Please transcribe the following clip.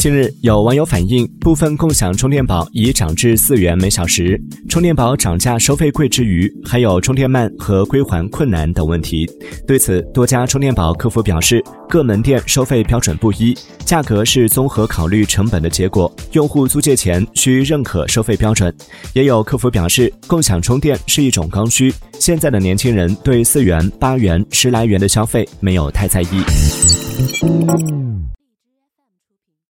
近日有网友反映部分共享充电宝已涨至四元每小时。充电宝涨价收费贵之余还有充电慢和归还困难等问题。对此多家充电宝客服表示各门店收费标准不一价格是综合考虑成本的结果用户租借前需认可收费标准。也有客服表示共享充电是一种刚需现在的年轻人对四元八元十来元的消费没有太在意。